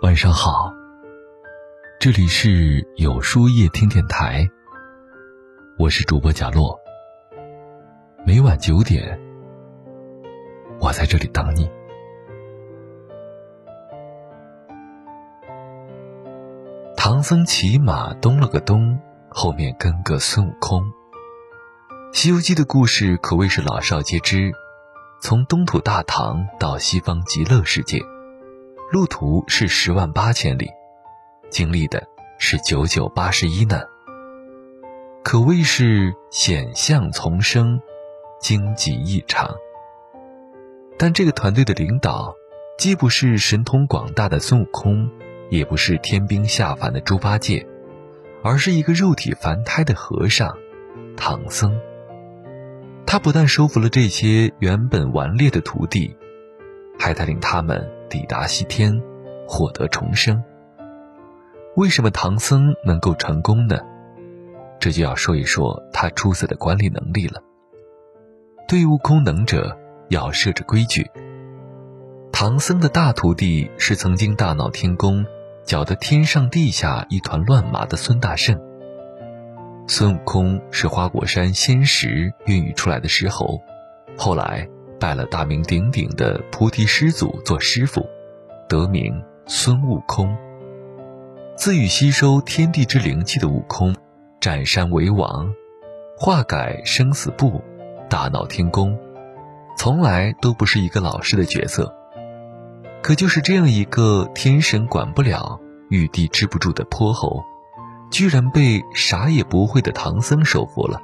晚上好，这里是有书夜听电台，我是主播贾洛。每晚九点，我在这里等你。唐僧骑马东了个东，后面跟个孙悟空。《西游记》的故事可谓是老少皆知，从东土大唐到西方极乐世界。路途是十万八千里，经历的是九九八十一难，可谓是险象丛生，荆棘异常。但这个团队的领导，既不是神通广大的孙悟空，也不是天兵下凡的猪八戒，而是一个肉体凡胎的和尚——唐僧。他不但收服了这些原本顽劣的徒弟，还带领他们。抵达西天，获得重生。为什么唐僧能够成功呢？这就要说一说他出色的管理能力了。对悟空能者，要设置规矩。唐僧的大徒弟是曾经大闹天宫，搅得天上地下一团乱麻的孙大圣。孙悟空是花果山仙石孕育出来的石猴，后来。拜了大名鼎鼎的菩提师祖做师傅，得名孙悟空。自欲吸收天地之灵气的悟空，占山为王，化改生死簿，大闹天宫，从来都不是一个老实的角色。可就是这样一个天神管不了、玉帝治不住的泼猴，居然被啥也不会的唐僧收服了。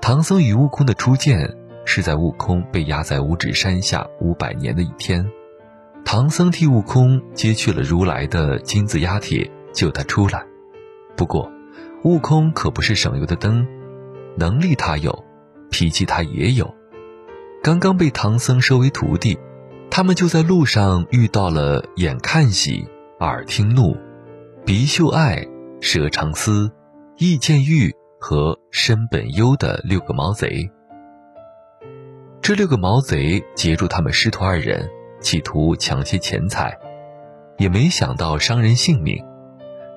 唐僧与悟空的初见。是在悟空被压在五指山下五百年的一天，唐僧替悟空揭去了如来的金字压铁，救他出来。不过，悟空可不是省油的灯，能力他有，脾气他也有。刚刚被唐僧收为徒弟，他们就在路上遇到了眼看喜、耳听怒、鼻嗅爱、舌尝思、意见欲和身本优的六个毛贼。这六个毛贼截住他们师徒二人，企图抢些钱财，也没想到伤人性命。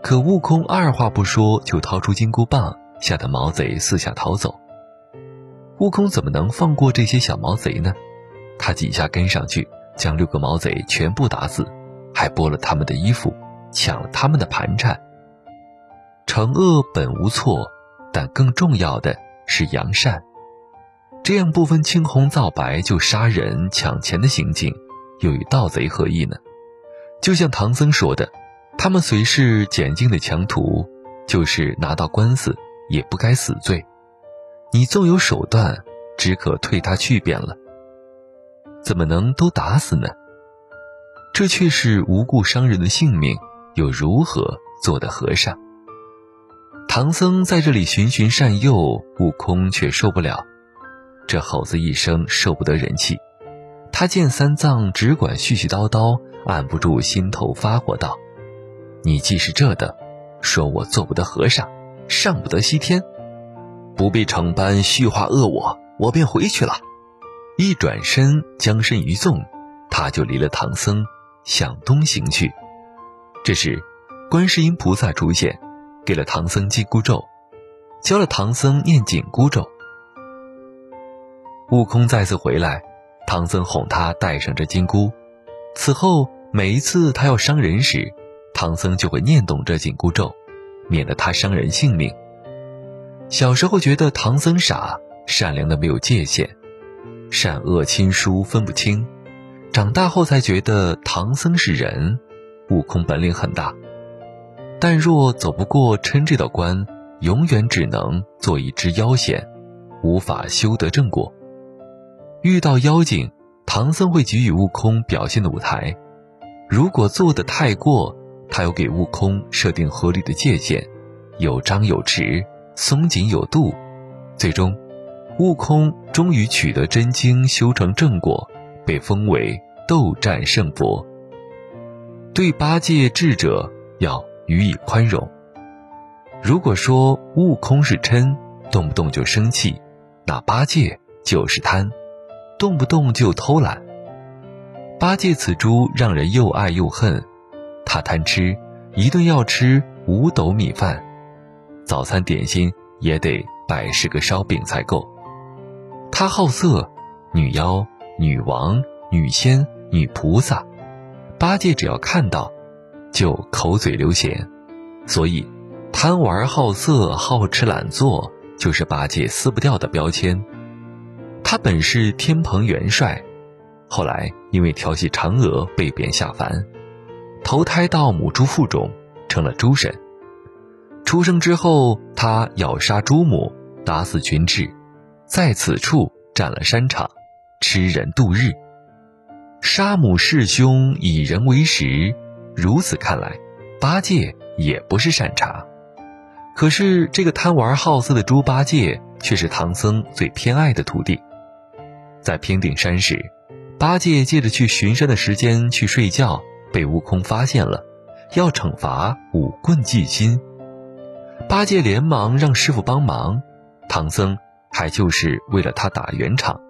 可悟空二话不说就掏出金箍棒，吓得毛贼四下逃走。悟空怎么能放过这些小毛贼呢？他几下跟上去，将六个毛贼全部打死，还剥了他们的衣服，抢了他们的盘缠。惩恶本无错，但更重要的是扬善。这样不分青红皂白就杀人抢钱的行径，又与盗贼何异呢？就像唐僧说的，他们虽是简净的强徒，就是拿到官司也不该死罪。你纵有手段，只可退他去便了，怎么能都打死呢？这却是无故伤人的性命，又如何做的和尚？唐僧在这里循循善诱，悟空却受不了。这猴子一生受不得人气，他见三藏只管絮絮叨叨，按不住心头发火道：“你既是这等，说我做不得和尚，上不得西天，不必成般虚话恶我，我便回去了。”一转身，将身一纵，他就离了唐僧，向东行去。这时，观世音菩萨出现，给了唐僧紧箍咒，教了唐僧念紧箍咒。悟空再次回来，唐僧哄他戴上这金箍。此后每一次他要伤人时，唐僧就会念动这紧箍咒，免得他伤人性命。小时候觉得唐僧傻，善良的没有界限，善恶亲疏分不清。长大后才觉得唐僧是人，悟空本领很大，但若走不过嗔这道关，永远只能做一只妖仙，无法修得正果。遇到妖精，唐僧会给予悟空表现的舞台。如果做得太过，他又给悟空设定合理的界限，有张有弛，松紧有度。最终，悟空终于取得真经，修成正果，被封为斗战胜佛。对八戒智者要予以宽容。如果说悟空是嗔，动不动就生气，那八戒就是贪。动不动就偷懒，八戒此猪让人又爱又恨，他贪吃，一顿要吃五斗米饭，早餐点心也得百十个烧饼才够。他好色，女妖、女王、女仙、女菩萨，八戒只要看到，就口嘴流涎，所以贪玩好色、好吃懒做就是八戒撕不掉的标签。他本是天蓬元帅，后来因为调戏嫦娥被贬下凡，投胎到母猪腹中，成了猪神。出生之后，他咬杀猪母，打死群彘，在此处占了山场，吃人度日。杀母弑兄，以人为食。如此看来，八戒也不是善茬。可是这个贪玩好色的猪八戒，却是唐僧最偏爱的徒弟。在平顶山时，八戒借着去巡山的时间去睡觉，被悟空发现了，要惩罚五棍祭心。八戒连忙让师傅帮忙，唐僧还就是为了他打圆场。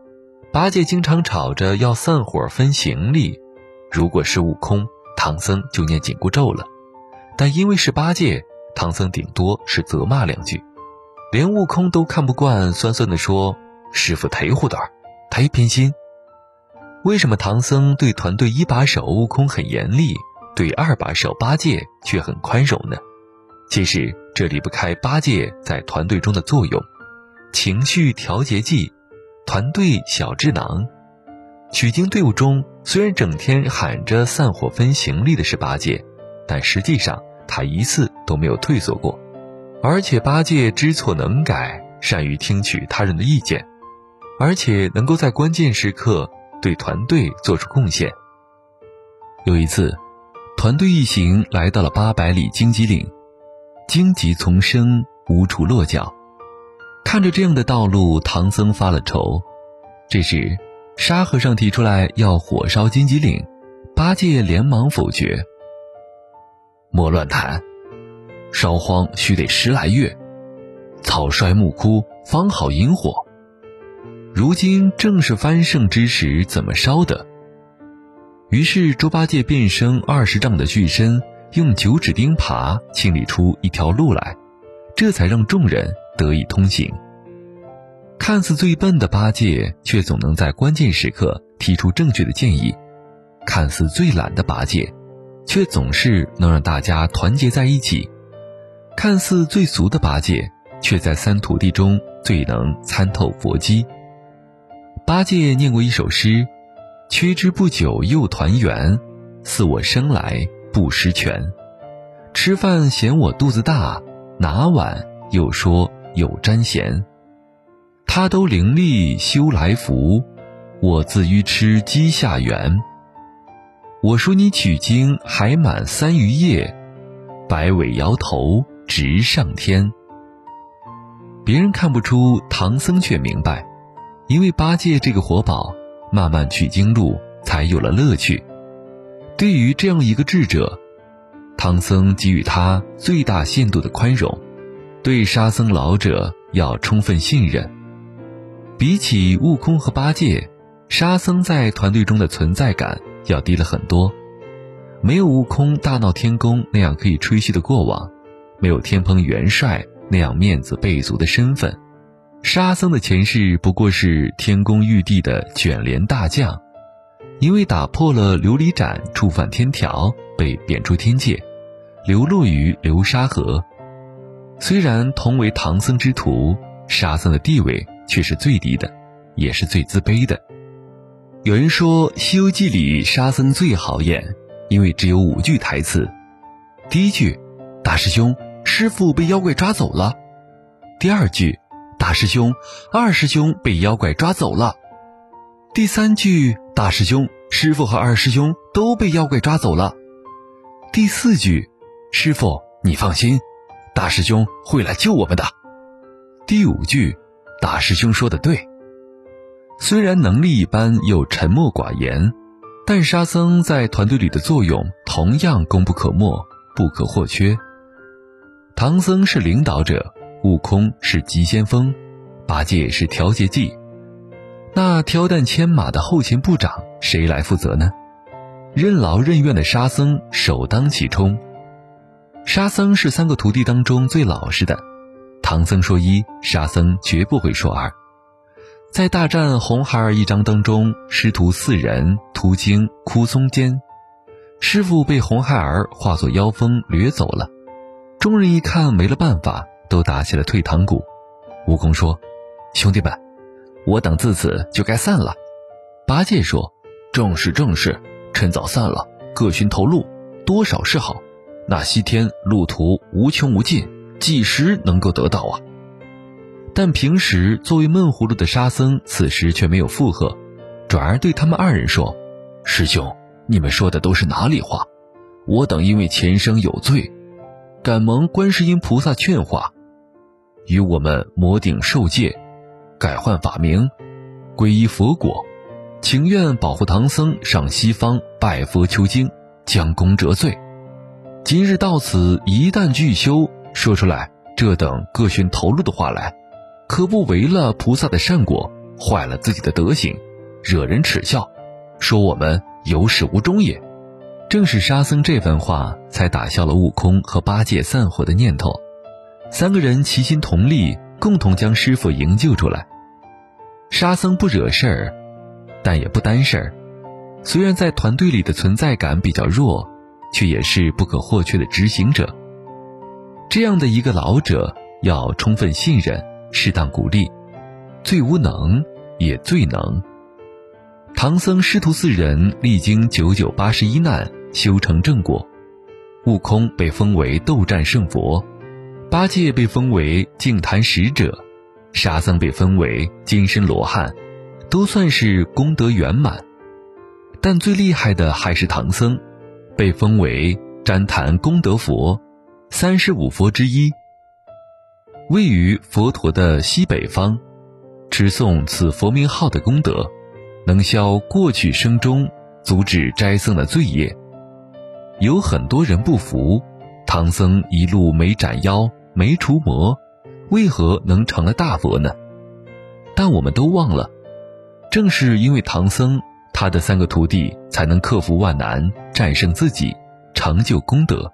八戒经常吵着要散伙分行李，如果是悟空，唐僧就念紧箍咒了；但因为是八戒，唐僧顶多是责骂两句，连悟空都看不惯，酸酸地说：“师傅忒护短儿。”太偏心。为什么唐僧对团队一把手悟空很严厉，对二把手八戒却很宽容呢？其实这离不开八戒在团队中的作用，情绪调节剂，团队小智囊。取经队伍中虽然整天喊着散伙分行李的是八戒，但实际上他一次都没有退缩过，而且八戒知错能改，善于听取他人的意见。而且能够在关键时刻对团队做出贡献。有一次，团队一行来到了八百里荆棘岭，荆棘丛生，无处落脚。看着这样的道路，唐僧发了愁。这时，沙和尚提出来要火烧荆棘岭，八戒连忙否决：“莫乱谈，烧荒须得十来月，草衰木枯方好引火。”如今正是翻盛之时，怎么烧的？于是猪八戒变身二十丈的巨身，用九指钉耙清理出一条路来，这才让众人得以通行。看似最笨的八戒，却总能在关键时刻提出正确的建议；看似最懒的八戒，却总是能让大家团结在一起；看似最俗的八戒，却在三徒弟中最能参透佛机。八戒念过一首诗：“缺之不久又团圆，似我生来不识全。吃饭嫌我肚子大，拿碗又说有沾咸。他都伶俐修来福，我自愚痴积下缘。我说你取经还满三余夜，摆尾摇头直上天。别人看不出，唐僧却明白。”因为八戒这个活宝，慢慢取经路才有了乐趣。对于这样一个智者，唐僧给予他最大限度的宽容，对沙僧老者要充分信任。比起悟空和八戒，沙僧在团队中的存在感要低了很多。没有悟空大闹天宫那样可以吹嘘的过往，没有天蓬元帅那样面子倍足的身份。沙僧的前世不过是天宫玉帝的卷帘大将，因为打破了琉璃盏，触犯天条，被贬出天界，流落于流沙河。虽然同为唐僧之徒，沙僧的地位却是最低的，也是最自卑的。有人说《西游记》里沙僧最好演，因为只有五句台词：第一句，大师兄，师傅被妖怪抓走了；第二句。大师兄、二师兄被妖怪抓走了。第三句，大师兄、师傅和二师兄都被妖怪抓走了。第四句，师傅你放心，大师兄会来救我们的。第五句，大师兄说的对。虽然能力一般又沉默寡言，但沙僧在团队里的作用同样功不可没、不可或缺。唐僧是领导者。悟空是急先锋，八戒是调节剂，那挑担牵马的后勤部长谁来负责呢？任劳任怨的沙僧首当其冲。沙僧是三个徒弟当中最老实的，唐僧说一，沙僧绝不会说二。在大战红孩儿一章当中，师徒四人途经枯松间，师傅被红孩儿化作妖风掠走了。众人一看没了办法，都打起了退堂鼓。悟空说：“兄弟们，我等自此就该散了。”八戒说：“正是正是，趁早散了，各寻头路，多少是好。那西天路途无穷无尽，几时能够得到啊？”但平时作为闷葫芦的沙僧，此时却没有附和，转而对他们二人说：“师兄，你们说的都是哪里话？我等因为前生有罪，敢蒙观世音菩萨劝化，与我们魔顶受戒，改换法名，皈依佛果，情愿保护唐僧上西方拜佛求经，将功折罪。今日到此，一旦具修，说出来这等各寻头路的话来。”可不违了菩萨的善果，坏了自己的德行，惹人耻笑，说我们有始无终也。正是沙僧这番话，才打消了悟空和八戒散伙的念头。三个人齐心同力，共同将师傅营救出来。沙僧不惹事儿，但也不担事儿。虽然在团队里的存在感比较弱，却也是不可或缺的执行者。这样的一个老者，要充分信任。适当鼓励，最无能也最能。唐僧师徒四人历经九九八十一难，修成正果。悟空被封为斗战胜佛，八戒被封为净坛使者，沙僧被封为金身罗汉，都算是功德圆满。但最厉害的还是唐僧，被封为旃檀功德佛，三十五佛之一。位于佛陀的西北方，持诵此佛名号的功德，能消过去生中阻止斋僧的罪业。有很多人不服，唐僧一路没斩妖没除魔，为何能成了大佛呢？但我们都忘了，正是因为唐僧他的三个徒弟才能克服万难，战胜自己，成就功德。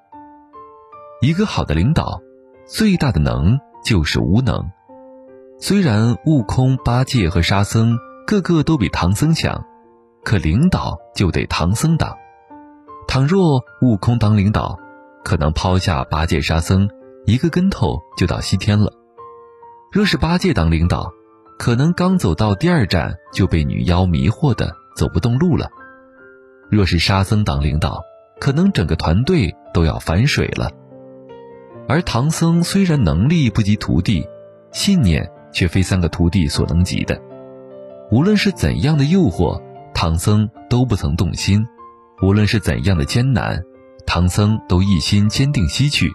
一个好的领导，最大的能。就是无能。虽然悟空、八戒和沙僧个个都比唐僧强，可领导就得唐僧当。倘若悟空当领导，可能抛下八戒、沙僧，一个跟头就到西天了；若是八戒当领导，可能刚走到第二站就被女妖迷惑的走不动路了；若是沙僧当领导，可能整个团队都要反水了。而唐僧虽然能力不及徒弟，信念却非三个徒弟所能及的。无论是怎样的诱惑，唐僧都不曾动心；无论是怎样的艰难，唐僧都一心坚定西去。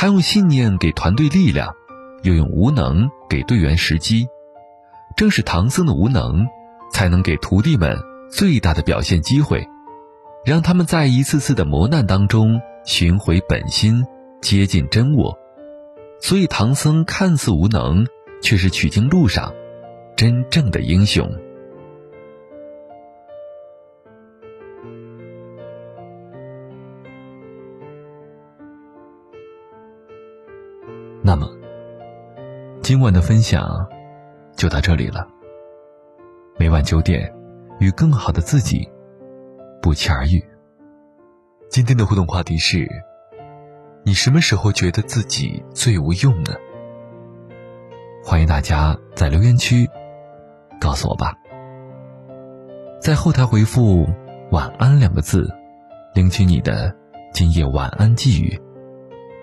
他用信念给团队力量，又用无能给队员时机。正是唐僧的无能，才能给徒弟们最大的表现机会，让他们在一次次的磨难当中寻回本心。接近真我，所以唐僧看似无能，却是取经路上真正的英雄。今晚的分享就到这里了。每晚九点，与更好的自己不期而遇。今天的互动话题是。你什么时候觉得自己最无用呢？欢迎大家在留言区告诉我吧。在后台回复“晚安”两个字，领取你的今夜晚安寄语。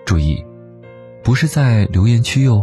注意，不是在留言区哟。